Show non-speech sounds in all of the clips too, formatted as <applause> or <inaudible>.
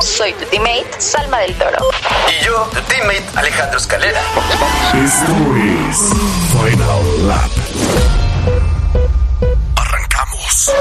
Soy tu teammate, Salma del Toro. Y yo, tu teammate, Alejandro Escalera. Esto es Final Lap. Arrancamos.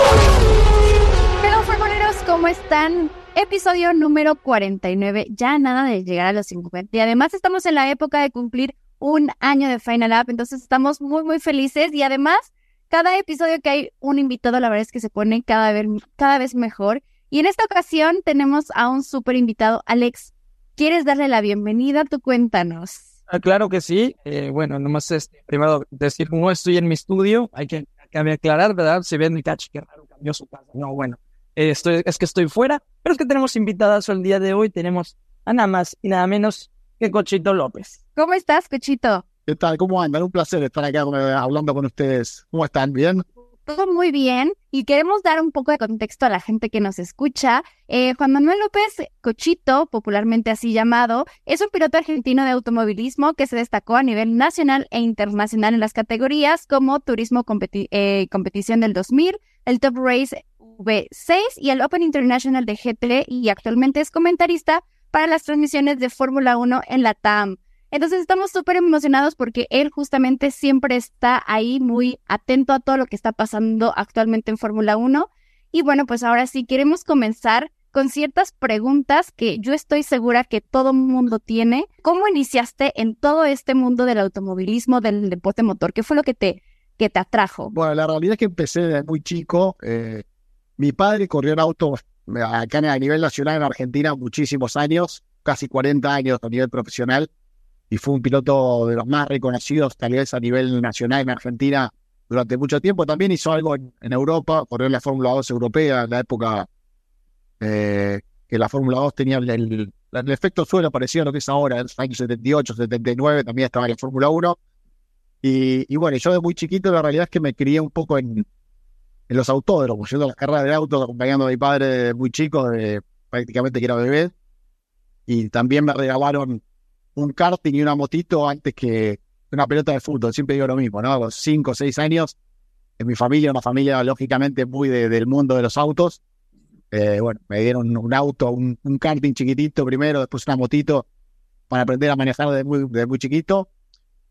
Hello, formoneros, ¿cómo están? Episodio número 49, ya nada de llegar a los 50. Y además estamos en la época de cumplir un año de Final Up, entonces estamos muy, muy felices. Y además, cada episodio que hay un invitado, la verdad es que se pone cada vez, cada vez mejor. Y en esta ocasión tenemos a un súper invitado, Alex. ¿Quieres darle la bienvenida? Tú cuéntanos. Ah, claro que sí. Eh, bueno, nomás este, primero decir cómo estoy en mi estudio. Hay que, cabe aclarar, ¿verdad? Si ven mi cachi, qué raro, cambió su casa. No, bueno, eh, estoy, es que estoy fuera, pero es que tenemos invitadas el día de hoy. Tenemos a nada más y nada menos que Cochito López. ¿Cómo estás, Cochito? ¿Qué tal? ¿Cómo andan? Un placer estar acá eh, hablando con ustedes. ¿Cómo están? ¿Bien? Todo muy bien y queremos dar un poco de contexto a la gente que nos escucha. Eh, Juan Manuel López Cochito, popularmente así llamado, es un piloto argentino de automovilismo que se destacó a nivel nacional e internacional en las categorías como Turismo competi eh, Competición del 2000, el Top Race V6 y el Open International de GT y actualmente es comentarista para las transmisiones de Fórmula 1 en la TAM. Entonces estamos súper emocionados porque él justamente siempre está ahí muy atento a todo lo que está pasando actualmente en Fórmula 1. Y bueno, pues ahora sí queremos comenzar con ciertas preguntas que yo estoy segura que todo mundo tiene. ¿Cómo iniciaste en todo este mundo del automovilismo, del deporte motor? ¿Qué fue lo que te, que te atrajo? Bueno, la realidad es que empecé desde muy chico. Eh, mi padre corrió en auto acá a nivel nacional en Argentina muchísimos años, casi 40 años a nivel profesional y fue un piloto de los más reconocidos tal vez a nivel nacional en Argentina durante mucho tiempo. También hizo algo en, Europa, corrió en la Fórmula 2 europea, en la época eh, que la Fórmula 2 tenía el, el, efecto suelo parecido a lo que es ahora, en los años 78, 79, también estaba en la Fórmula 1. Y, bueno, yo de muy chiquito la realidad es que me crié un poco en, en los autódromos, yendo a las carreras de autos, acompañando a mi padre muy chico, de, prácticamente que era bebé. Y también me regalaron un karting y una motito antes que una pelota de fútbol. Siempre digo lo mismo, ¿no? A los 5 o 6 años, en mi familia, una familia lógicamente muy del mundo de los autos. Eh, bueno, me dieron un auto, un, karting chiquitito primero, después una motito para aprender a manejar desde muy, muy chiquito.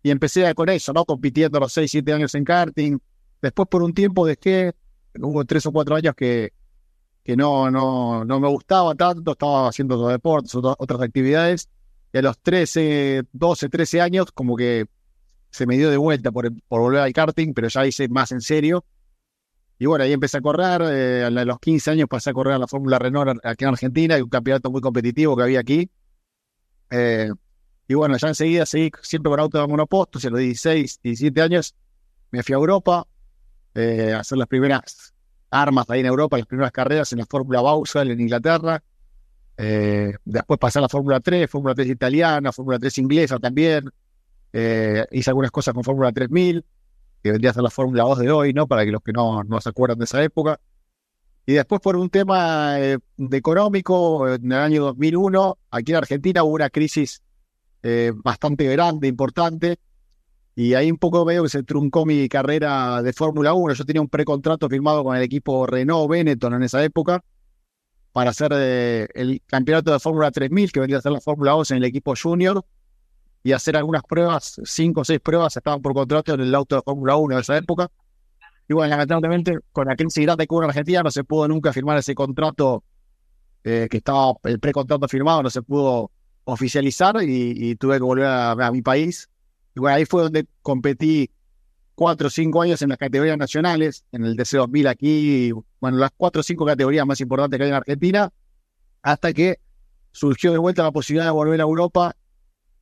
Y empecé con eso, ¿no? Compitiendo los 6, 7 años en karting. Después por un tiempo dejé, hubo 3 o 4 años que, que no, no, no me gustaba tanto, estaba haciendo otros deportes, otras actividades y a los 13, 12, 13 años, como que se me dio de vuelta por, volver al karting, pero ya hice más en serio. Y bueno, ahí empecé a correr. Eh, a los 15 años pasé a correr a la Fórmula Renault aquí en Argentina, un campeonato muy competitivo que había aquí. Eh, y bueno, ya enseguida seguí siempre con auto de monopostos. Y a los 16, 17 años me fui a Europa eh, a hacer las primeras armas ahí en Europa, las primeras carreras en la Fórmula Vauxhall en Inglaterra. Eh, después pasé a la Fórmula 3, Fórmula 3 italiana, Fórmula 3 inglesa también. Eh, hice algunas cosas con Fórmula 3000, que vendría a ser la Fórmula 2 de hoy, ¿no? Para que los que no, no se acuerdan de esa época. Y después por un tema eh, de económico, en el año 2001, aquí en Argentina hubo una crisis bastante grande, importante, y ahí un poco veo que se truncó mi carrera de Fórmula 1. Yo tenía un precontrato firmado con el equipo Renault Benetton en esa época, para hacer eh, el campeonato de Fórmula 3000, que vendría a ser la Fórmula 2 en el equipo junior, y hacer algunas pruebas, cinco o seis pruebas estaban por contrato en el auto de Fórmula 1 de esa época. Y bueno, lamentablemente, con la crisis grande que hubo en Argentina, no se pudo nunca firmar ese contrato eh, que estaba, el precontrato firmado, no se pudo oficializar y, tuve que volver a, a mi país. Y bueno, ahí fue donde competí cuatro o cinco años en las categorías nacionales, en el DC2000 aquí, bueno, las cuatro o cinco categorías más importantes que hay en Argentina, hasta que surgió de vuelta la posibilidad de volver a Europa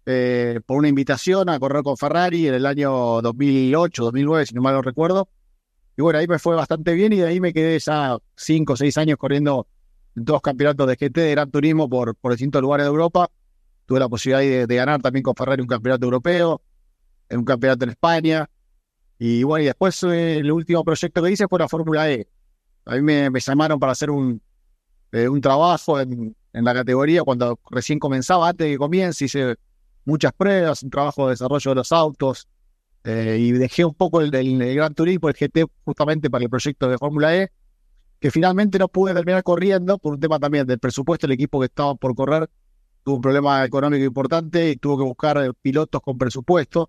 eh, por una invitación a correr con Ferrari en el año 2008, 2009, si no mal lo recuerdo. Y bueno, ahí me fue bastante bien y de ahí me quedé ya cinco o seis años corriendo los campeonatos de GT de Gran Turismo por, por distintos lugares de Europa. tuve la posibilidad de, de ganar también con Ferrari un campeonato europeo, un campeonato en España. Y bueno, y después eh, el último proyecto que hice fue la Fórmula E. A mí me, llamaron para hacer un, eh, un trabajo en, en la categoría cuando recién comenzaba, antes de que comience, hice muchas pruebas, un trabajo de desarrollo de los autos, eh, y dejé un poco el, el, el, Gran Turismo, el GT, justamente para el proyecto de Fórmula E, que finalmente no pude terminar corriendo por un tema también del presupuesto, el equipo que estaba por correr tuvo un problema económico importante y tuvo que buscar pilotos con presupuesto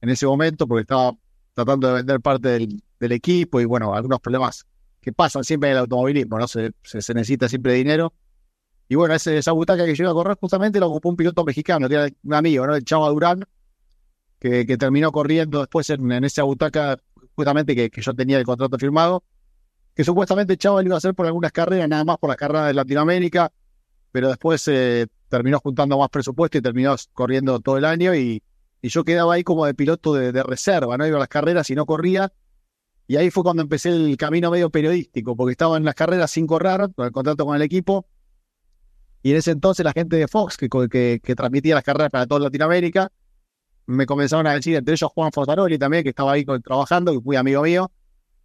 en ese momento porque estaba tratando de vender parte del, equipo y bueno, algunos problemas que pasan siempre en el automovilismo, ¿no? Se, se, necesita siempre dinero. Y bueno, ese, esa butaca que yo iba a correr justamente lo ocupó un piloto mexicano, que era un amigo, ¿no? El Chava Durán, que, que terminó corriendo después en, en esa butaca justamente que, que, yo tenía el contrato firmado, que supuestamente Chava lo iba a hacer por algunas carreras, nada más por las carreras de Latinoamérica, pero después eh, terminó juntando más presupuesto y terminó corriendo todo el año y, y yo quedaba ahí como de piloto de, reserva, ¿no? Iba a las carreras y no corría. Y ahí fue cuando empecé el camino medio periodístico, porque estaba en las carreras sin correr, con el contrato con el equipo. Y en ese entonces la gente de Fox, que, que, transmitía las carreras para toda Latinoamérica, me comenzaron a decir, entre ellos Juan Fotaroli también, que estaba ahí trabajando, que fue amigo mío,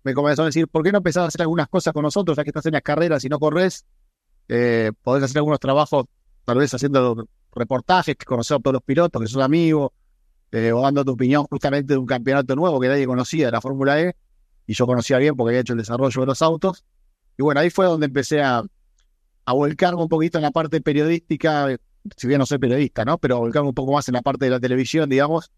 me comenzaron a decir, ¿por qué no empezás a hacer algunas cosas con nosotros, ya que estás en las carreras y no corres? Eh, podés hacer algunos trabajos, tal vez haciendo reportajes, que conocer a todos los pilotos, que son amigos, eh, o dando tu opinión justamente de un campeonato nuevo que nadie conocía, de la Fórmula E, y yo conocía bien porque había hecho el desarrollo de los autos. Y bueno, ahí fue donde empecé a, a volcarme un poquito en la parte periodística, si bien no soy periodista, ¿no? Pero volcarme un poco más en la parte de la televisión, digamos,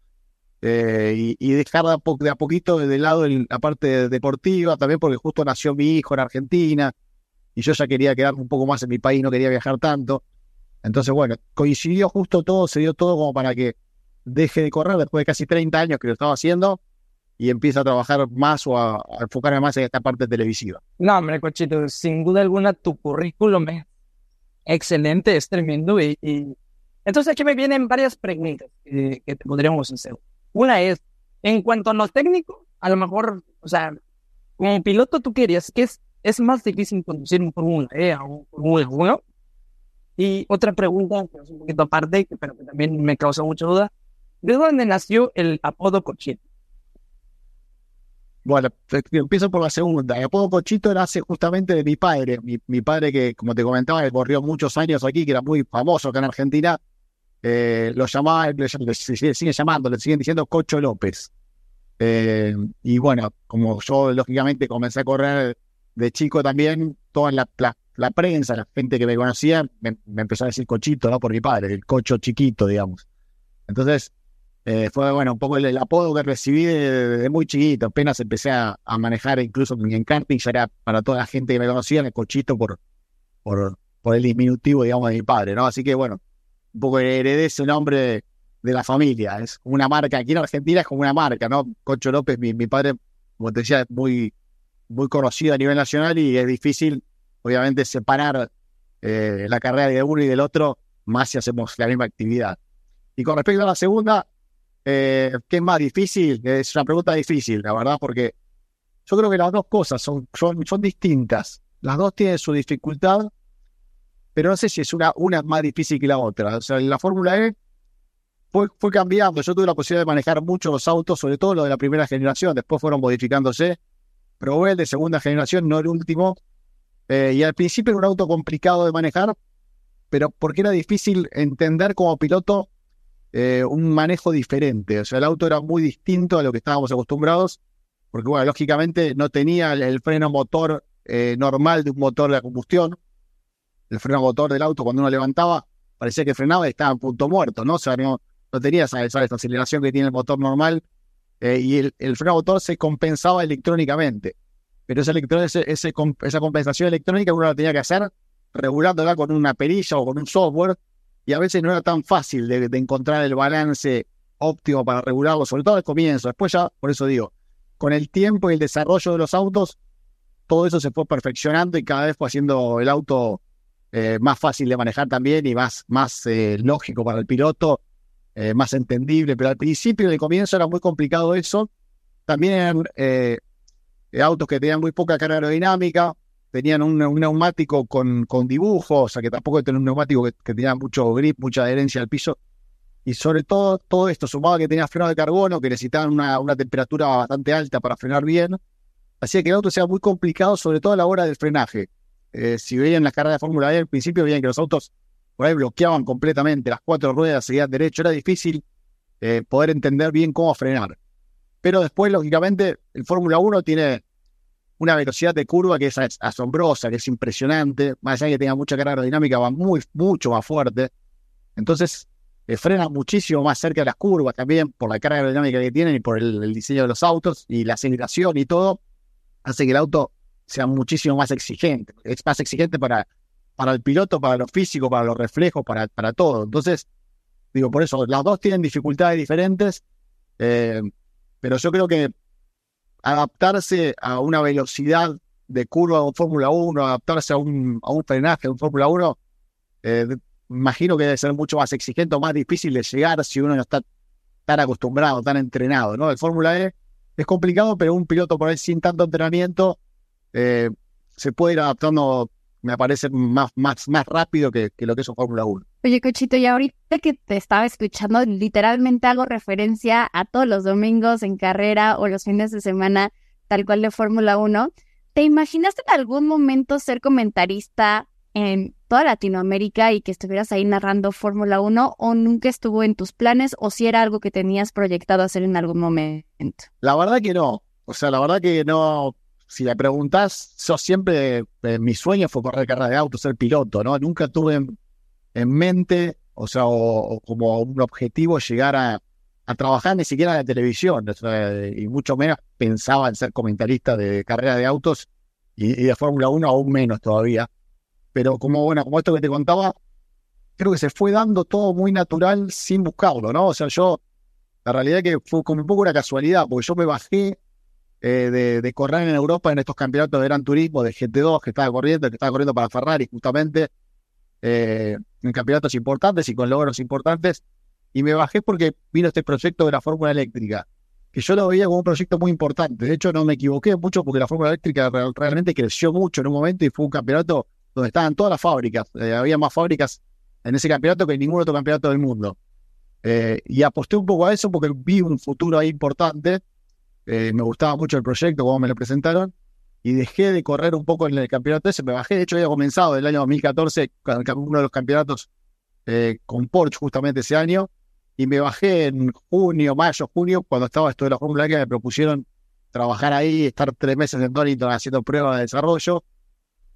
eh, y, y, dejar de a, po de a, poquito de lado la parte deportiva, también porque justo nació mi hijo en Argentina, y yo ya quería quedarme un poco más en mi país, no quería viajar tanto. Entonces, bueno, coincidió justo todo, se dio todo como para que deje de correr después de casi 30 años que lo estaba haciendo y empieza a trabajar más o a, a enfocarme más en esta parte televisiva. No, hombre, Cochito, sin duda alguna tu currículum es excelente, es tremendo y, y... entonces aquí me vienen varias preguntas que, que te podríamos hacer. Una es, en cuanto a lo técnico, a lo mejor, o sea, como piloto tú querías que es, es más difícil conducir un Fórmula E o un Fórmula 1. Y otra pregunta, que es un poquito aparte, pero que también me causa mucha duda, ¿de dónde nació el apodo Cochito? Bueno, empiezo por la segunda. El apodo Cochito nace justamente de mi padre. Mi, mi padre que, como te comentaba, que corrió muchos años aquí, que era muy famoso acá en Argentina, eh, lo llamaba, le, le, sigue, llamando, le siguen diciendo Cocho López. Eh, y bueno, como yo lógicamente comencé a correr de chico también, toda la, la, la prensa, la gente que me conocía, me, me, empezó a decir Cochito, ¿no? Por mi padre, el cocho chiquito, digamos. Entonces, eh, fue bueno, un poco el, apodo que recibí de, de, muy chiquito. Apenas empecé a, manejar incluso en karting, ya era para toda la gente que me conocía, el cochito por, por, el diminutivo, digamos, de mi padre, ¿no? Así que bueno, un poco heredé ese nombre de, la familia. Es una marca, aquí en Argentina es como una marca, ¿no? Cocho López, mi, mi padre, como te decía, es muy, muy conocido a nivel nacional y es difícil, obviamente, separar eh, la carrera de uno y del otro, más si hacemos la misma actividad. Y con respecto a la segunda, eh, ¿qué es más difícil? Es una pregunta difícil, la verdad, porque yo creo que las dos cosas son, son, distintas. Las dos tienen su dificultad, pero no sé si es una, una más difícil que la otra. O sea, la Fórmula E fue, fue cambiando. Yo tuve la posibilidad de manejar muchos autos, sobre todo los de la primera generación, después fueron modificándose. Probé el de segunda generación, no el último. Eh, y al principio era un auto complicado de manejar, pero porque era difícil entender como piloto eh, un manejo diferente. O sea, el auto era muy distinto a lo que estábamos acostumbrados, porque, bueno, lógicamente no tenía el, freno motor eh, normal de un motor de combustión. El freno motor del auto, cuando uno levantaba, parecía que frenaba y estaba en punto muerto, ¿no? O sea, no, no tenía esa, esa, aceleración que tiene el motor normal eh, y el, el, freno motor se compensaba electrónicamente. Pero esa, ese, ese, esa compensación electrónica uno la tenía que hacer regulándola con una perilla o con un software y a veces no era tan fácil de, encontrar el balance óptimo para regularlo, sobre todo al comienzo. Después ya, por eso digo, con el tiempo y el desarrollo de los autos, todo eso se fue perfeccionando y cada vez fue haciendo el auto eh, más fácil de manejar también y más, más eh, lógico para el piloto, eh, más entendible. Pero al principio, en el comienzo, era muy complicado eso. También eran autos que tenían muy poca carga aerodinámica, tenían un, neumático con, con dibujo, o sea que tampoco tenía un neumático que, tenía mucho grip, mucha adherencia al piso. Y sobre todo, todo esto, sumado a que tenía freno de carbono, que necesitaban una, una temperatura bastante alta para frenar bien, hacía que el auto sea muy complicado, sobre todo a la hora del frenaje. Eh, si veían las carreras de Fórmula E, al principio veían que los autos por ahí bloqueaban completamente, las cuatro ruedas seguían derecho, era difícil eh, poder entender bien cómo frenar. Pero después, lógicamente, el Fórmula 1 tiene una velocidad de curva que es as- asombrosa, que es impresionante, más allá de que tenga mucha carga aerodinámica, va muy, mucho más fuerte. Entonces, eh, frena muchísimo más cerca de las curvas también por la carga aerodinámica que tienen y por el, el diseño de los autos y la aceleración y todo, hace que el auto sea muchísimo más exigente. Es más exigente para, para el piloto, para lo físico, para los reflejos, para, para todo. Entonces, digo, por eso, las dos tienen dificultades diferentes, eh, pero yo creo que adaptarse a una velocidad de curva de Fórmula 1, adaptarse a un, a un frenaje de un Fórmula 1, eh, imagino que debe ser mucho más exigente o más difícil de llegar si uno no está tan acostumbrado, tan entrenado, ¿no? El Fórmula E es complicado, pero un piloto por ahí sin tanto entrenamiento eh, se puede ir adaptando, me parece, más, más, más rápido que, que lo que es un Fórmula 1. Oye, Cochito, y ahorita que te estaba escuchando, literalmente hago referencia a todos los domingos en carrera o los fines de semana, tal cual de Fórmula 1. ¿Te imaginaste en algún momento ser comentarista en toda Latinoamérica y que estuvieras ahí narrando Fórmula 1 o nunca estuvo en tus planes o si era algo que tenías proyectado hacer en algún momento? La verdad que no. O sea, la verdad que no. Si le preguntás, yo siempre, eh, mi sueño fue correr carrera de auto, ser piloto, ¿no? Nunca tuve en, en mente, o sea, o, o como un objetivo llegar a, a trabajar ni siquiera en la televisión, o sea, y mucho menos pensaba en ser comentarista de carrera de autos y, y de Fórmula 1 aún menos todavía. Pero como, bueno, como esto que te contaba, creo que se fue dando todo muy natural sin buscarlo, ¿no? O sea, yo, la realidad es que fue como un poco una casualidad, porque yo me bajé eh, de, correr en Europa en estos campeonatos de Gran Turismo, de GT2 que estaba corriendo, que estaba corriendo para Ferrari justamente, eh, en campeonatos importantes y con logros importantes, y me bajé porque vino este proyecto de la Fórmula Eléctrica, que yo lo veía como un proyecto muy importante. De hecho, no me equivoqué mucho porque la Fórmula Eléctrica real- realmente creció mucho en un momento y fue un campeonato donde estaban todas las fábricas. Eh, había más fábricas en ese campeonato que en ningún otro campeonato del mundo. Y aposté un poco a eso porque vi un futuro ahí importante. Eh, me gustaba mucho el proyecto, como me lo presentaron. Y dejé de correr un poco en el campeonato ese. Me bajé, de hecho, había comenzado el año 2014 con con uno de los campeonatos eh, con Porsche justamente ese año. Y me bajé en junio, mayo, junio, cuando estaba esto de la Fórmula E, que me propusieron trabajar ahí, estar tres meses en Donington haciendo pruebas de desarrollo.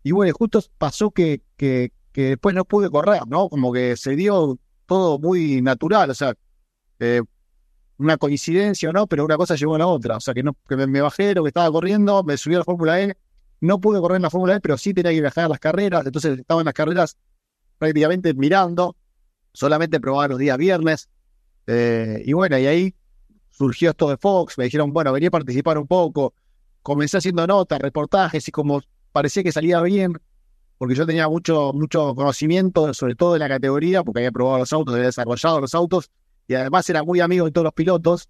Y bueno, justo pasó que, que, que después no pude correr, ¿no? Como que se dio todo muy natural, o sea, eh, una coincidencia o no, pero una cosa llevó a la otra. O sea, que, no, que me, bajé lo que estaba corriendo, me subí a la Fórmula E, no pude correr en la Fórmula E, pero sí tenía que viajar a las carreras, entonces estaba en las carreras prácticamente mirando, solamente probaba los días viernes. eh, y bueno, y ahí surgió esto de Fox, me dijeron, bueno, venía a participar un poco, comencé haciendo notas, reportajes, y como parecía que salía bien, porque yo tenía mucho, mucho conocimiento, sobre todo de la categoría, porque había probado los autos, había desarrollado los autos, y además era muy amigo de todos los pilotos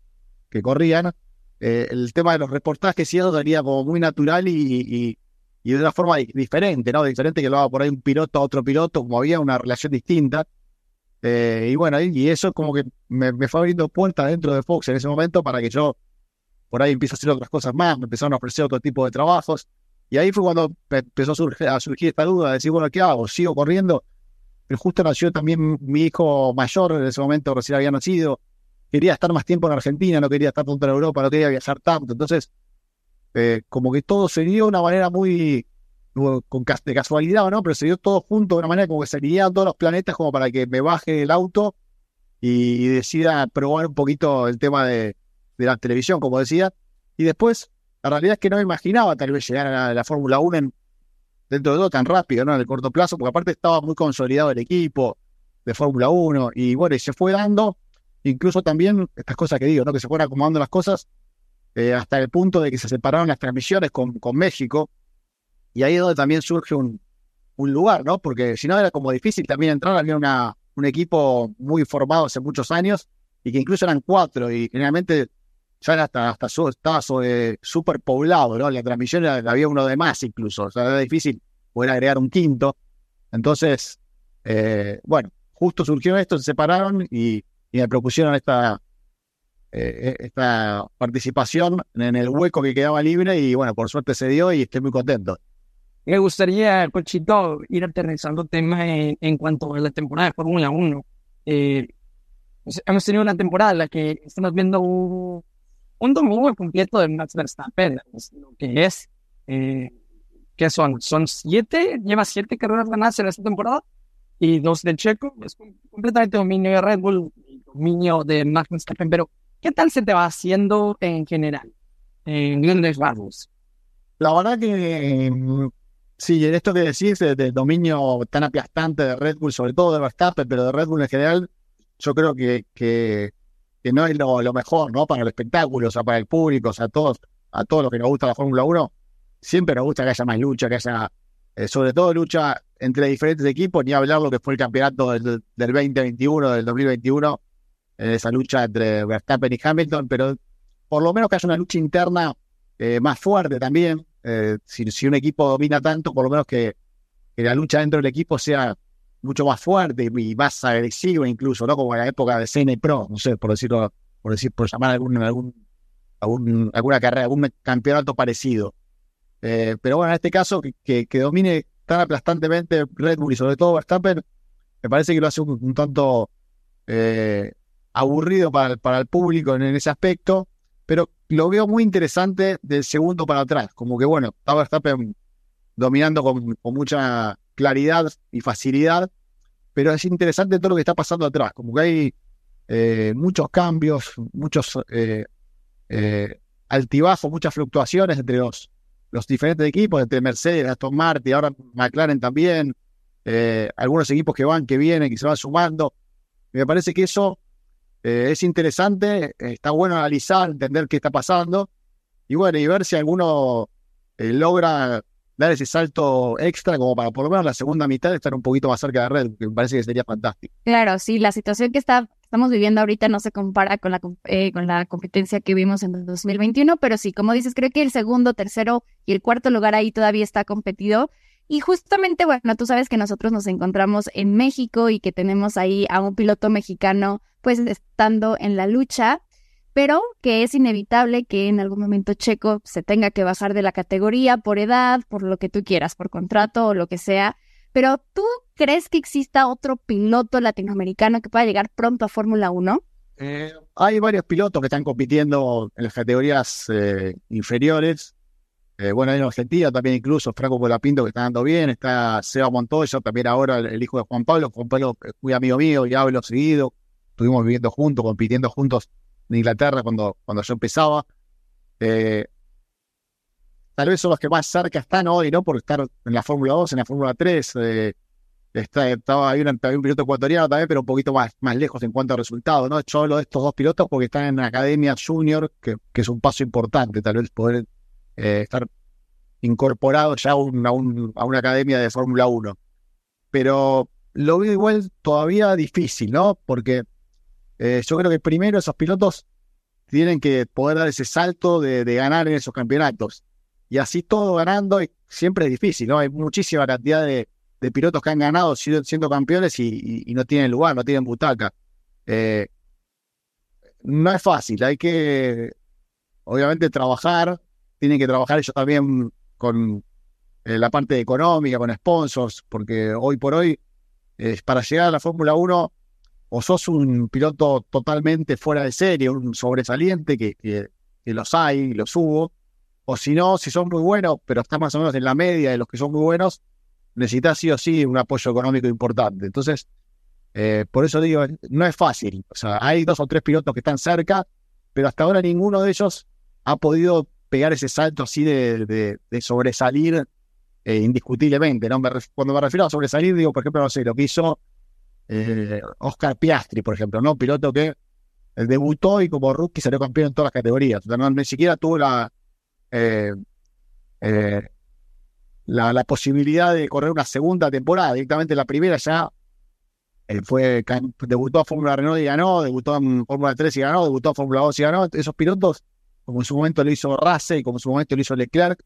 que corrían. Eh, el tema de los reportajes y eso salía como muy natural y, y, y de una forma di- diferente, ¿no? Diferente que lo haga por ahí un piloto a otro piloto, como había una relación distinta. Eh, y bueno, y, eso como que me, me fue abriendo puertas dentro de Fox en ese momento para que yo por ahí empiece a hacer otras cosas más, me empezaron a ofrecer otro tipo de trabajos. Y ahí fue cuando empezó a surgir, a surgir esta duda de decir, bueno, ¿qué hago? ¿Sigo corriendo? Pero justo nació también mi hijo mayor, en ese momento recién había nacido. Quería estar más tiempo en Argentina, no quería estar tanto en Europa, no quería viajar tanto. Entonces, eh, como que todo se dio de una manera muy con, de casualidad, ¿no? Pero se dio todo junto de una manera como que se alineaban todos los planetas como para que me baje el auto y, y decida probar un poquito el tema de, de la televisión, como decía. Y después, la realidad es que no me imaginaba tal vez llegar a la, la Fórmula 1 en- dentro de todo tan rápido, ¿no? En el corto plazo, porque aparte estaba muy consolidado el equipo de Fórmula 1 y bueno, y se fue dando incluso también estas cosas que digo, ¿no? Que se fueron acomodando las cosas eh, hasta el punto de que se separaron las transmisiones con, con México y ahí es donde también surge un, un lugar, ¿no? Porque si no era como difícil también entrar, había una, un equipo muy formado hace muchos años y que incluso eran cuatro y generalmente ya hasta, hasta estaba súper poblado, ¿no? La transmisión había uno de más incluso, o sea, era difícil poder agregar un quinto. Entonces, eh, bueno, justo surgió esto, se separaron y, me propusieron esta, eh, esta participación en el hueco que quedaba libre y bueno, por suerte se dio y estoy muy contento. Me gustaría, Cochito, ir aterrizando temas en, cuanto a la temporada de Fórmula 1. Eh, pues, hemos tenido una temporada en la que estamos viendo un, domingo completo de Max Verstappen, lo que es, eh, ¿qué son? ¿Son siete? ¿Lleva siete carreras ganadas en esta temporada? Y dos de Checo, es completamente dominio de Red Bull, dominio de Max Verstappen, pero ¿qué tal se te va haciendo en general en grandes rasgos? La verdad que Sí, en esto que decís del dominio tan aplastante de Red Bull, sobre todo de Verstappen, pero de Red Bull en general, yo creo que, que, no es lo, mejor, ¿no? Para el espectáculo, o sea, para el público, o sea, a todos, a todos los que nos gusta la Fórmula 1, siempre nos gusta que haya más lucha, que haya, eh, sobre todo lucha entre diferentes equipos, ni hablar lo que fue el campeonato del, del 2021, del 2021, esa lucha entre Verstappen y Hamilton, pero por lo menos que haya una lucha interna eh, más fuerte también, eh, si, un equipo domina tanto, por lo menos que, la lucha dentro del equipo sea mucho más fuerte y más agresiva incluso, ¿no? Como en la época de CN Pro, no sé, por decirlo, por decir, por llamar algún, algún, algún alguna carrera, algún campeonato parecido. Eh, pero bueno, en este caso, que, que, domine tan aplastantemente Red Bull y sobre todo Verstappen, me parece que lo hace un, tanto eh, aburrido para, para el público en ese aspecto, pero lo veo muy interesante del segundo para atrás. Como que, bueno, estaba Verstappen dominando con, mucha claridad y facilidad, pero es interesante todo lo que está pasando atrás. Como que hay eh, muchos cambios, muchos eh, eh, altibajos, muchas fluctuaciones entre los, los diferentes equipos, entre Mercedes, Aston Martin, ahora McLaren también, algunos equipos que van, que vienen, que se van sumando. Me parece que eso es interesante, está bueno analizar, entender qué está pasando y bueno, y ver si alguno logra dar ese salto extra como para por lo menos la segunda mitad estar un poquito más cerca de Red, que me parece que sería fantástico. Claro, sí, la situación que está, estamos viviendo ahorita no se compara con la, eh, con la competencia que vimos en el 2021, pero sí, como dices, creo que el segundo, tercero y el cuarto lugar ahí todavía está competido y justamente, bueno, tú sabes que nosotros nos encontramos en México y que tenemos ahí a un piloto mexicano, pues estando en la lucha, pero que es inevitable que en algún momento Checo se tenga que bajar de la categoría por edad, por lo que tú quieras, por contrato o lo que sea. Pero ¿tú crees que exista otro piloto latinoamericano que pueda llegar pronto a Fórmula 1? Eh, hay varios pilotos que están compitiendo en las categorías eh, inferiores. Eh, bueno, en Argentina también incluso Franco Colapinto que está dando bien, está Seba Montoya, también ahora el, hijo de Juan Pablo, Juan Pablo es muy amigo mío y hablo seguido, estuvimos viviendo juntos, compitiendo juntos en Inglaterra cuando, cuando yo empezaba. Eh, tal vez son los que más cerca están hoy, ¿no? Por estar en la Fórmula 2, en la Fórmula 3. Eh, está, estaba, hay, un, piloto ecuatoriano también, pero un poquito más, más lejos en cuanto a resultados, ¿no? Yo hablo de estos dos pilotos porque están en la Academia Junior, que, que es un paso importante, tal vez poder eh, estar incorporado ya a, una academia de Fórmula 1. Pero lo veo igual todavía difícil, ¿no? Porque eh, yo creo que primero esos pilotos tienen que poder dar ese salto de, ganar en esos campeonatos. Y así todo ganando siempre es difícil, ¿no? Hay muchísima cantidad de, pilotos que han ganado siendo, campeones y, no tienen lugar, no tienen butaca. Eh, no es fácil, hay que obviamente trabajar, tienen que trabajar ellos también con eh, la parte económica, con sponsors, porque hoy por hoy, para llegar a la Fórmula 1, o sos un piloto totalmente fuera de serie, un sobresaliente, que, que, los hay, los hubo, o si no, si son muy buenos, pero estás más o menos en la media de los que son muy buenos, necesitas sí o sí un apoyo económico importante. Entonces, eh, por eso digo, no es fácil. O sea, hay dos o tres pilotos que están cerca, pero hasta ahora ninguno de ellos ha podido pegar ese salto así de, sobresalir eh, indiscutiblemente. ¿no? cuando me refiero a sobresalir, digo, por ejemplo, no sé, lo que hizo eh, Oscar Piastri, por ejemplo, ¿no? Piloto que debutó y como rookie salió campeón en todas las categorías. no, ni siquiera tuvo la, eh, la, la, posibilidad de correr una segunda temporada. Directamente la primera ya fue debutó a Fórmula Renault y ganó, debutó en Fórmula 3 y ganó, debutó a Fórmula 2 y ganó. Esos pilotos como en su momento lo hizo Russell, como en su momento lo hizo Leclerc,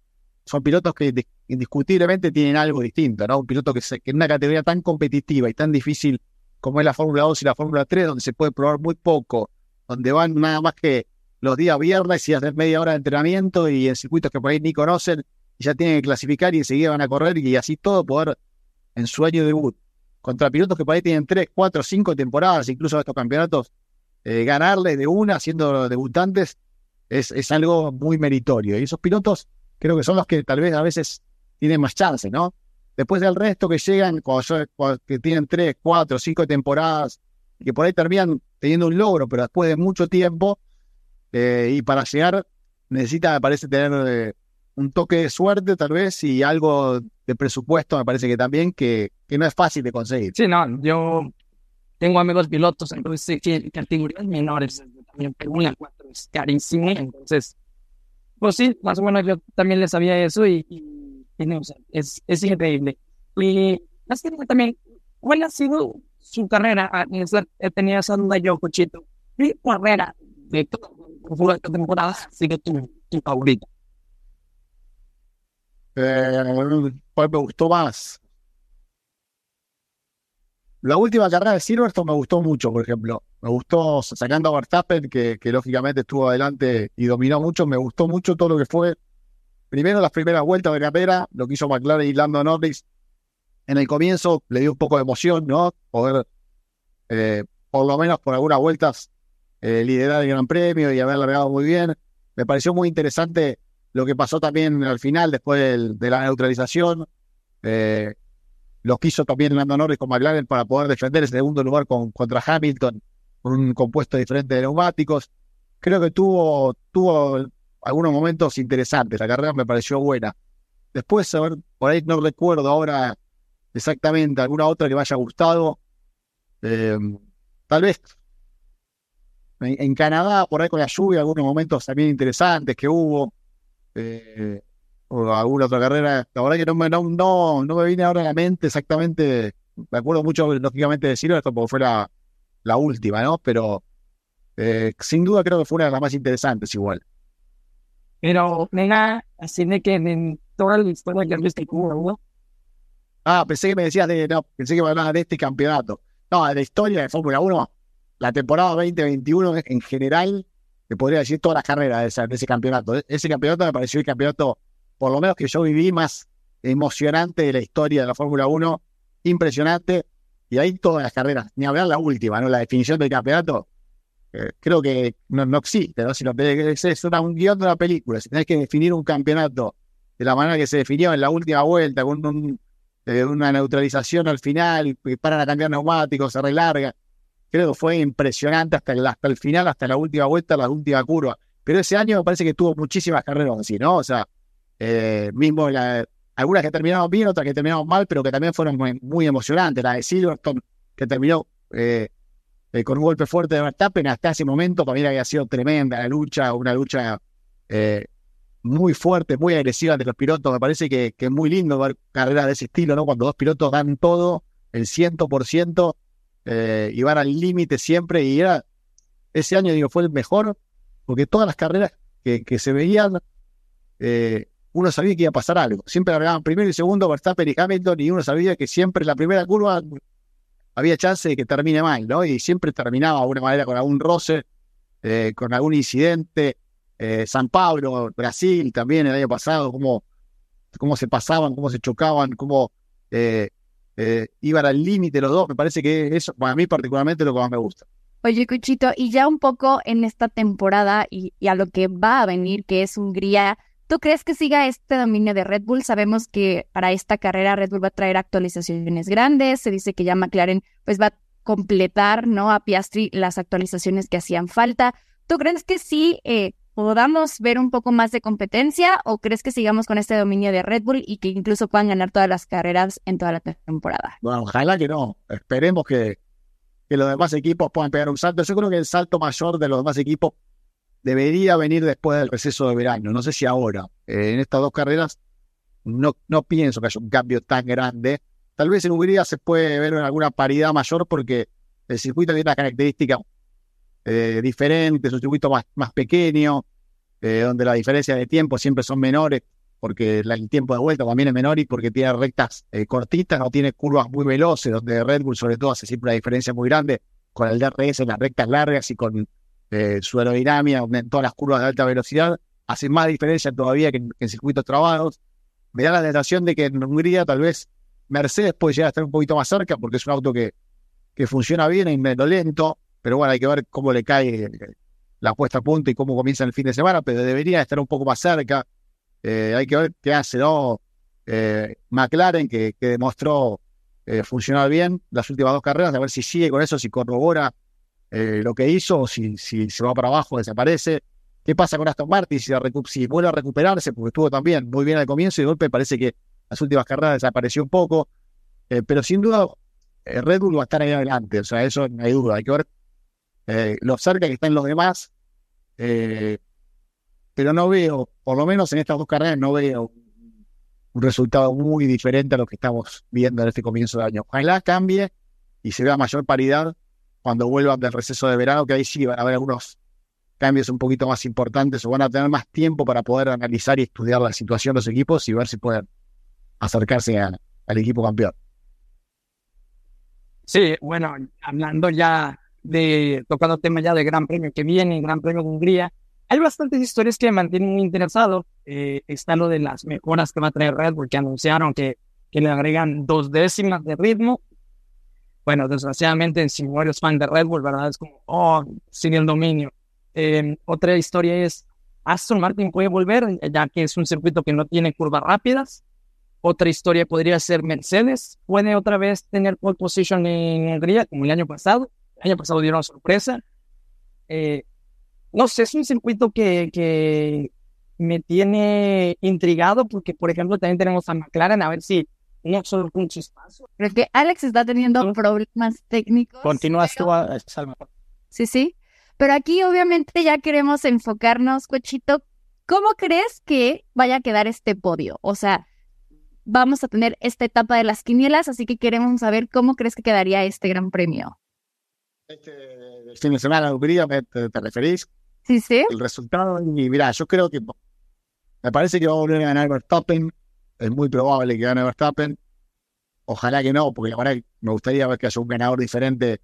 son pilotos que indiscutiblemente tienen algo distinto, ¿no? Un piloto que, se, que en una categoría tan competitiva y tan difícil como es la Fórmula 2 y la Fórmula 3, donde se puede probar muy poco, donde van nada más que los días viernes y hacer media hora de entrenamiento y en circuitos que por ahí ni conocen y ya tienen que clasificar y enseguida van a correr y así todo poder en su año debut contra pilotos que por ahí tienen 3, 4, 5 temporadas, incluso estos campeonatos, eh, ganarles de una siendo debutantes es, es algo muy meritorio. Y esos pilotos creo que son los que tal vez a veces tienen más chance, ¿no? Después del resto que llegan, cuando, que tienen 3, 4, 5 temporadas, que por ahí terminan teniendo un logro, pero después de mucho tiempo, eh, y para llegar necesita, me parece, tener eh, un toque de suerte tal vez y algo de presupuesto, me parece que también, que, que no es fácil de conseguir. Sí, no, yo tengo amigos pilotos en categorías menores, también una 4 es carísimo, entonces, pues sí, más o menos yo también les sabía eso y, es, es increíble. Y que también, ¿cuál ha sido su carrera? Ah, tenía esa duda yo, Cochito. ¿Qué carrera de toda esta temporada sigue tu, tu favorita? Eh, ¿Cuál me gustó más? La última carrera de Silverstone me gustó mucho, por ejemplo. Me gustó sacando a Verstappen, que, lógicamente estuvo adelante y dominó mucho. Me gustó mucho todo lo que fue. Primero, las primeras vueltas de carrera, lo que hizo McLaren y Lando Norris. En el comienzo le dio un poco de emoción, ¿no? Poder, eh, por lo menos por algunas vueltas, eh, liderar el Gran Premio y haber largado muy bien. Me pareció muy interesante lo que pasó también al final, después de, la neutralización. Eh, lo quiso también Lando Norris con McLaren para poder defender el segundo lugar con, contra Hamilton con un compuesto diferente de neumáticos. Creo que tuvo, algunos momentos interesantes. La carrera me pareció buena. Después, a por ahí no recuerdo ahora exactamente alguna otra que me haya gustado. Eh, tal vez en, Canadá, por ahí con la lluvia, algunos momentos también interesantes que hubo. Eh, o alguna otra carrera. La verdad que no me, no, no, no me viene ahora a la mente exactamente. Me acuerdo mucho, lógicamente, de esto porque fue la, la última, ¿no? Pero eh, sin duda creo que fue una de las más interesantes igual. Pero, nena, así de que en toda la historia que viste ¿no? Ah, pensé que me decías de, no, pensé que me hablabas de este campeonato. No, de la historia de Fórmula 1, la temporada 2021 en general, te podría decir todas las carreras de ese, campeonato. E-, ese campeonato me pareció el campeonato, por lo menos que yo viví, más emocionante de la historia de la Fórmula 1. Impresionante. Y ahí todas las carreras, ni hablar la última, ¿no? La definición del campeonato, eh, creo que no, no existe, ¿no? Si lo, es, es un guion de una película. Si tenés que definir un campeonato de la manera que se definió en la última vuelta, con eh, una neutralización al final, y paran a cambiar neumáticos, se relarga creo que fue impresionante hasta el, hasta el final, hasta la última vuelta, la última curva. Pero ese año me parece que tuvo muchísimas carreras así, ¿no? O sea, eh, mismo algunas que terminaron bien, otras que terminaron mal, pero que también fueron muy, emocionantes. La de Silverstone, que terminó eh, eh, con un golpe fuerte de Verstappen, hasta ese momento también había sido tremenda la lucha, una lucha muy fuerte, muy agresiva entre los pilotos. Me parece que, es muy lindo ver carreras de ese estilo, ¿no? Cuando dos pilotos dan todo, el 100%, eh, iban al límite siempre y era, ese año digo, fue el mejor, porque todas las carreras que, que se veían, eh, uno sabía que iba a pasar algo. Siempre largaban primero y segundo Verstappen y Hamilton y uno sabía que siempre la primera curva había chance de que termine mal, ¿no? Y siempre terminaba de alguna manera con algún roce, eh, con algún incidente. San Pablo, Brasil también el año pasado, cómo, cómo se pasaban, cómo se chocaban, cómo eh, iban al límite los dos. Me parece que eso, para mí particularmente, lo que más me gusta. Oye, Cuchito, y ya un poco en esta temporada y, a lo que va a venir, que es Hungría, ¿tú crees que siga este dominio de Red Bull? Sabemos que para esta carrera Red Bull va a traer actualizaciones grandes, se dice que ya McLaren pues va a completar, ¿no? A Piastri las actualizaciones que hacían falta. ¿Tú crees que sí eh, podamos ver un poco más de competencia o crees que sigamos con este dominio de Red Bull y que incluso puedan ganar todas las carreras en toda la temporada? Bueno, ojalá que no. Esperemos que, que los demás equipos puedan pegar un salto. Yo creo que el salto mayor de los demás equipos debería venir después del receso de verano. No sé si ahora. Eh, en estas dos carreras no, no pienso que haya un cambio tan grande. Tal vez en Hungría se puede ver alguna paridad mayor porque el circuito tiene una característica eh, diferente, es un circuito más, más pequeño. eh, donde la diferencia de tiempo siempre son menores, porque el tiempo de vuelta también es menor y porque tiene rectas eh, cortitas, no tiene curvas muy veloces, donde Red Bull sobre todo hace siempre una diferencia muy grande con el DRS en las rectas largas y con eh, su aerodinámica en todas las curvas de alta velocidad, hace más diferencia todavía que en, circuitos trabados. Me da la sensación de que en Hungría tal vez Mercedes puede llegar a estar un poquito más cerca porque es un auto que, que funciona bien y menos lento, pero bueno, hay que ver cómo le cae eh, la puesta a punto y cómo comienza el fin de semana, pero debería estar un poco más cerca. Eh, hay que ver qué hace, ¿no? McLaren, que, que demostró funcionar bien las últimas dos carreras, a ver si sigue con eso, si corrobora eh, lo que hizo, si, si se va para abajo, desaparece. ¿Qué pasa con Aston Martin si, vuelve a recuperarse? Porque estuvo también muy bien al comienzo y de golpe parece que las últimas carreras desapareció un poco. Eh, pero sin duda, eh, Red Bull va a estar ahí adelante. O sea, eso no hay duda. Hay que ver lo cerca que están los demás. pero no veo, por lo menos en estas dos carreras, no veo un resultado muy diferente a lo que estamos viendo en este comienzo de año. Ojalá cambie y se vea mayor paridad cuando vuelvan del receso de verano, que ahí sí van a haber algunos cambios un poquito más importantes o van a tener más tiempo para poder analizar y estudiar la situación de los equipos y ver si pueden acercarse al equipo campeón. Sí, bueno, hablando ya de, tocando tema ya de Gran Premio que viene, Gran Premio de Hungría, hay bastantes historias que me mantienen muy interesado. Eh, está lo de las mejoras que va a traer Red Bull, que anunciaron que le agregan dos décimas de ritmo bueno, desgraciadamente, si eres fan de Red Bull, ¿verdad? Es como, oh, sigue el dominio. Em, otra historia es, Aston Martin puede volver, ya que es un circuito que no tiene curvas rápidas. Otra historia podría ser Mercedes, puede otra vez tener pole position en Hungría, como el año pasado. El año pasado dieron sorpresa. Eh, no sé, es un circuito que, que me tiene intrigado porque, por ejemplo, también tenemos a McLaren, a ver si no solo un chispazo. Creo que Alex está teniendo problemas técnicos. Continúas tú, Salma. Sí, sí. Pero aquí obviamente ya queremos enfocarnos, Cochito. ¿Cómo crees que vaya a quedar este podio? O sea, vamos a tener esta etapa de las quinielas, así que queremos saber cómo crees que quedaría este gran premio. Este fin de semana, Hungría, ¿te, ¿te, referís? Sí, sí. El resultado, y mira, yo creo que me parece que va a volver a ganar Verstappen es muy probable que gane Verstappen. Ojalá que no, porque la verdad me gustaría ver que haya un ganador diferente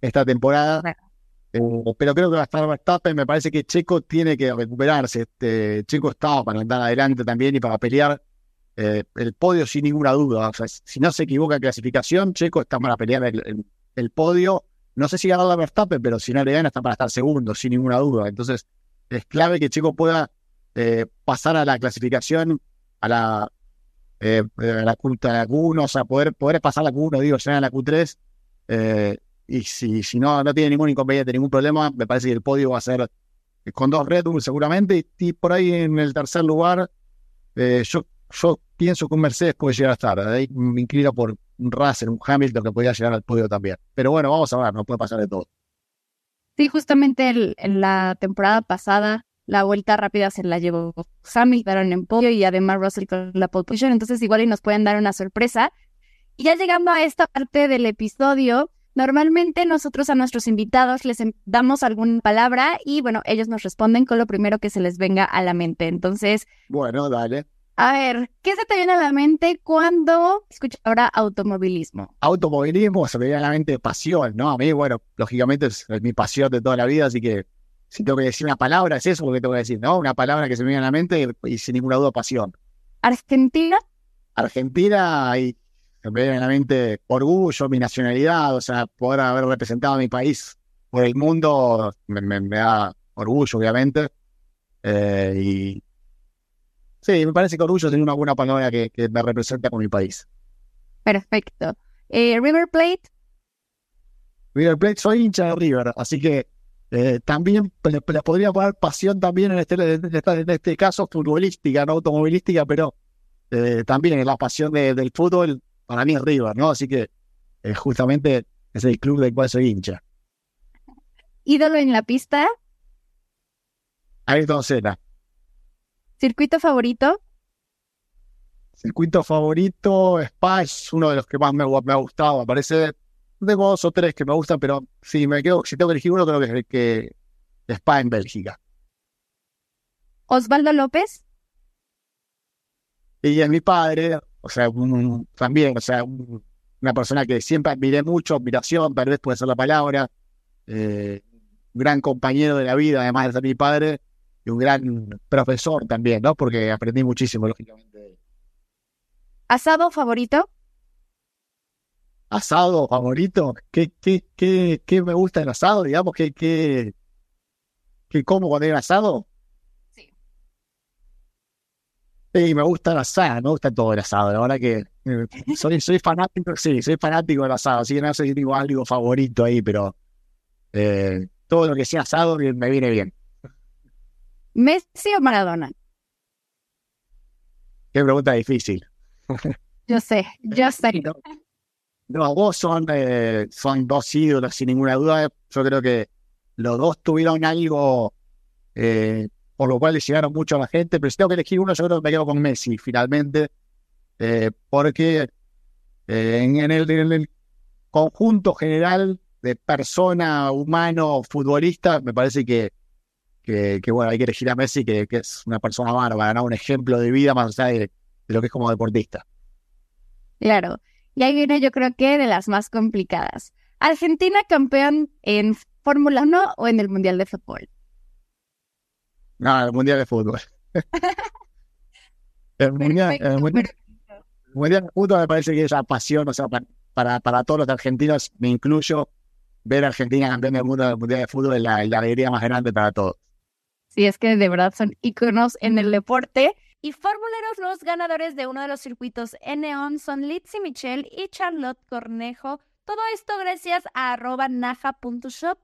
esta temporada. Eh, pero creo que va a estar Verstappen. Me parece que Checo tiene que recuperarse. Este, Checo estaba para andar adelante también y para pelear eh, el podio sin ninguna duda. O sea, si no se equivoca en clasificación, Checo está para pelear el, podio. No sé si ganar a Verstappen, pero si no le gana, está para estar segundo, sin ninguna duda. Entonces, es clave que Checo pueda eh, pasar a la clasificación, a la eh, Q, la Q1, o sea, poder, poder pasar la Q1, digo, ya en la Q3. Eh, y si, si no, no tiene ningún inconveniente, ningún problema, me parece que el podio va a ser con dos Red Bull seguramente. Y, por ahí en el tercer lugar, eh, yo, yo pienso que un Mercedes puede llegar a estar. Me inclino por un Russell, un Hamilton que podría llegar al podio también. Pero bueno, vamos a ver, no puede pasar de todo. Sí, justamente en la temporada pasada la vuelta rápida se la llevó Hamilton en podio y además Russell con la pole position, entonces igual y nos pueden dar una sorpresa. Y ya llegando a esta parte del episodio, normalmente nosotros a nuestros invitados les damos alguna palabra y bueno, ellos nos responden con lo primero que se les venga a la mente. Entonces, bueno, dale. A ver, ¿qué se te viene a la mente cuando escuchas ahora automovilismo? Automovilismo se me viene a la mente pasión, ¿no? A mí, bueno, lógicamente es mi pasión de toda la vida, así que si tengo que decir una palabra, es eso lo que tengo que decir, ¿no? Una palabra que se me viene a la mente y, sin ninguna duda pasión. Argentina. Argentina y se me viene a la mente orgullo, mi nacionalidad, o sea, poder haber representado a mi país por el mundo me, da orgullo, obviamente. Eh, y sí, me parece que orgullo es una buena palabra que, me representa con mi país. Perfecto. Eh, River Plate. River Plate, soy hincha de River, así que eh, también le, podría poner pasión también en este, en este caso futbolística, no automovilística, pero eh, también la pasión del fútbol para mí es River, ¿no? Así que eh, justamente es el club del cual soy hincha. ¿Ídolo en la pista? Ayrton Senna. ¿Circuito favorito? Circuito favorito, Spa es uno de los que más me, me ha gustado. Me parece tengo dos o tres que me gustan, pero si me quedo, si tengo que elegir uno, creo que es el que Spa en Bélgica. Osvaldo López. Y es mi padre, o sea, un- también, o sea, un- una persona que siempre admiré mucho, admiración, tal vez puede ser la palabra, eh, un gran compañero de la vida, además de ser mi padre, y un gran profesor también, ¿no? Porque aprendí muchísimo, lógicamente. Asado favorito. Asado favorito, ¿qué, qué, qué, qué me gusta del asado? Digamos, ¿qué, qué, qué como cuando hay asado? Sí. Sí, me gusta el asado, me gusta todo el asado. La verdad que eh, soy, soy fanático, sí, soy fanático del asado, así que no sé si tengo algo favorito ahí, pero eh, todo lo que sea asado me viene bien. Messi o Maradona. Qué pregunta difícil. Yo sé, yo sé. <laughs> No, vos son, eh, son dos ídolos, sin ninguna duda. Yo creo que los dos tuvieron algo eh, por lo cual le llegaron mucho a la gente, pero si tengo que elegir uno, yo creo que me quedo con Messi, finalmente, eh, porque eh, en, el, en el conjunto general de persona, humano, futbolista, me parece que, que, bueno, hay que elegir a Messi, que, es una persona bárbara, ¿no? un ejemplo de vida más allá de lo que es como deportista. Claro. Y ahí viene yo creo que de las más complicadas. Argentina campeón en Fórmula 1 o en el Mundial de Fútbol. No, el Mundial de Fútbol. <laughs> el, mundial, el, mundial, el Mundial de Fútbol me parece que es la pasión, o sea, para, para, para todos los argentinos, me incluyo, ver a Argentina campeón del mundo del Mundial de Fútbol es la, la alegría más grande para todos. Sí, es que de verdad son íconos en el deporte. Y formuleros, los ganadores de uno de los circuitos en neón son Litzy Michelle y Charlotte Cornejo. Todo esto gracias a arroba naja.shopmx.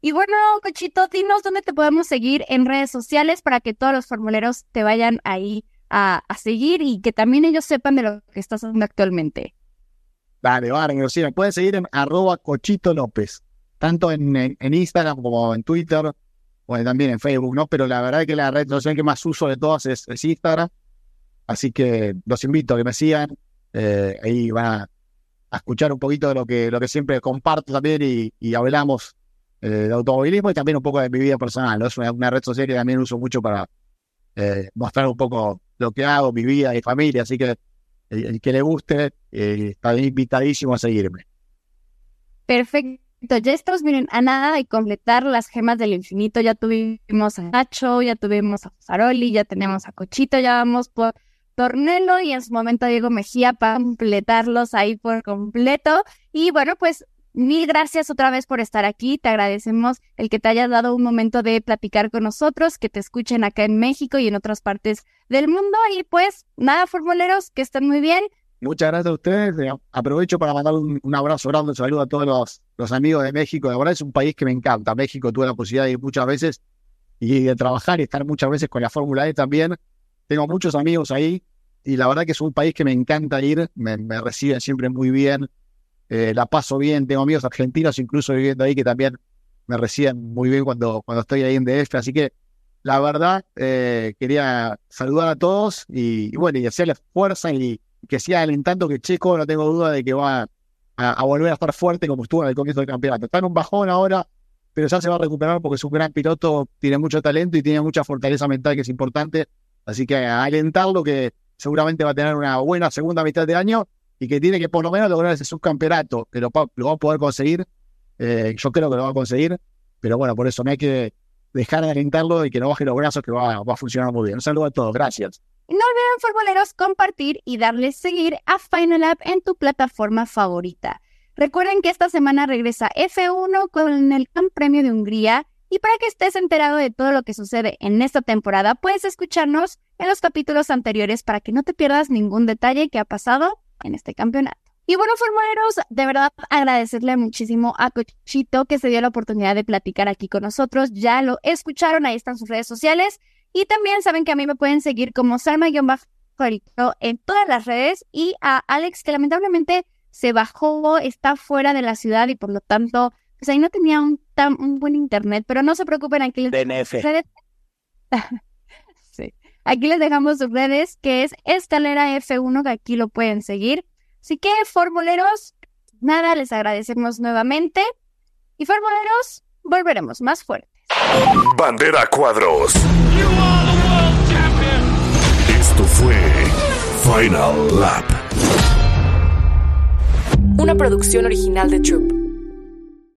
Y bueno, Cochito, dinos dónde te podemos seguir en redes sociales para que todos los formuleros te vayan ahí a, seguir y que también ellos sepan de lo que estás haciendo actualmente. Vale, sí, me pueden seguir en arroba Cochito López, tanto en, en Instagram como en Twitter, o también en Facebook, ¿no? Pero la verdad es que la red social que más uso de todas es, es Instagram, así que los invito a que me sigan, eh, ahí van a, escuchar un poquito de lo que, lo que siempre comparto también y, hablamos eh, de automovilismo y también un poco de mi vida personal. Es una, red social que también uso mucho para eh, mostrar un poco lo que hago, mi vida y familia, así que el, el que le guste está invitadísimo a seguirme. Perfecto. Ya estamos, miren, a nada de completar las gemas del infinito. Ya tuvimos a Nacho, ya tuvimos a Zaroli, ya tenemos a Cochito, ya vamos por Tornelo y en su momento a Diego Mejía para completarlos ahí por completo. Y bueno, pues mil gracias otra vez por estar aquí. Te agradecemos el que te hayas dado un momento de platicar con nosotros, que te escuchen acá en México y en otras partes del mundo. Y pues nada, formuleros, que estén muy bien. Muchas gracias a ustedes. Aprovecho para mandar un, abrazo grande, un saludo a todos los, los, amigos de México. La verdad es un país que me encanta. México tuve la posibilidad de ir muchas veces y de trabajar y estar muchas veces con la Fórmula E también. Tengo muchos amigos ahí y la verdad que es un país que me encanta ir. Me, me reciben siempre muy bien. Eh, la paso bien. Tengo amigos argentinos incluso viviendo ahí que también me reciben muy bien cuando, cuando estoy ahí en DF. Así que la verdad eh, quería saludar a todos y, y bueno, y hacerles fuerza y que siga alentando que Checo no tengo duda de que va a, volver a estar fuerte como estuvo en el comienzo del campeonato. Está en un bajón ahora, pero ya se va a recuperar porque es un gran piloto, tiene mucho talento y tiene mucha fortaleza mental que es importante. Así que a alentarlo que seguramente va a tener una buena segunda mitad de año y que tiene que por lo menos lograr ese subcampeonato, que lo, lo va a poder conseguir. Eh, yo creo que lo va a conseguir, pero bueno, por eso no hay que dejar de alentarlo y que no baje los brazos, que va, va a funcionar muy bien. Un saludo a todos, gracias. No olviden, formuleros, compartir y darle seguir a Final App en tu plataforma favorita. Recuerden que esta semana regresa F1 con el Gran Premio de Hungría y para que estés enterado de todo lo que sucede en esta temporada, puedes escucharnos en los capítulos anteriores para que no te pierdas ningún detalle que ha pasado en este campeonato. Y bueno, formuleros, de verdad agradecerle muchísimo a Cochito que se dio la oportunidad de platicar aquí con nosotros. Ya lo escucharon, ahí están sus redes sociales. Y también saben que a mí me pueden seguir como Salma-Bajo en todas las redes y a Alex que lamentablemente se bajó, está fuera de la ciudad y por lo tanto, pues ahí no tenía un, tan, un buen internet, pero no se preocupen, aquí les DNF. Redes... <laughs> sí. Aquí les dejamos sus redes, que es Escalera F1, que aquí lo pueden seguir. Así que, formuleros, nada, les agradecemos nuevamente. Y formuleros, volveremos más fuertes. Bandera Cuadros. Final Lap. Una producción original de Troop.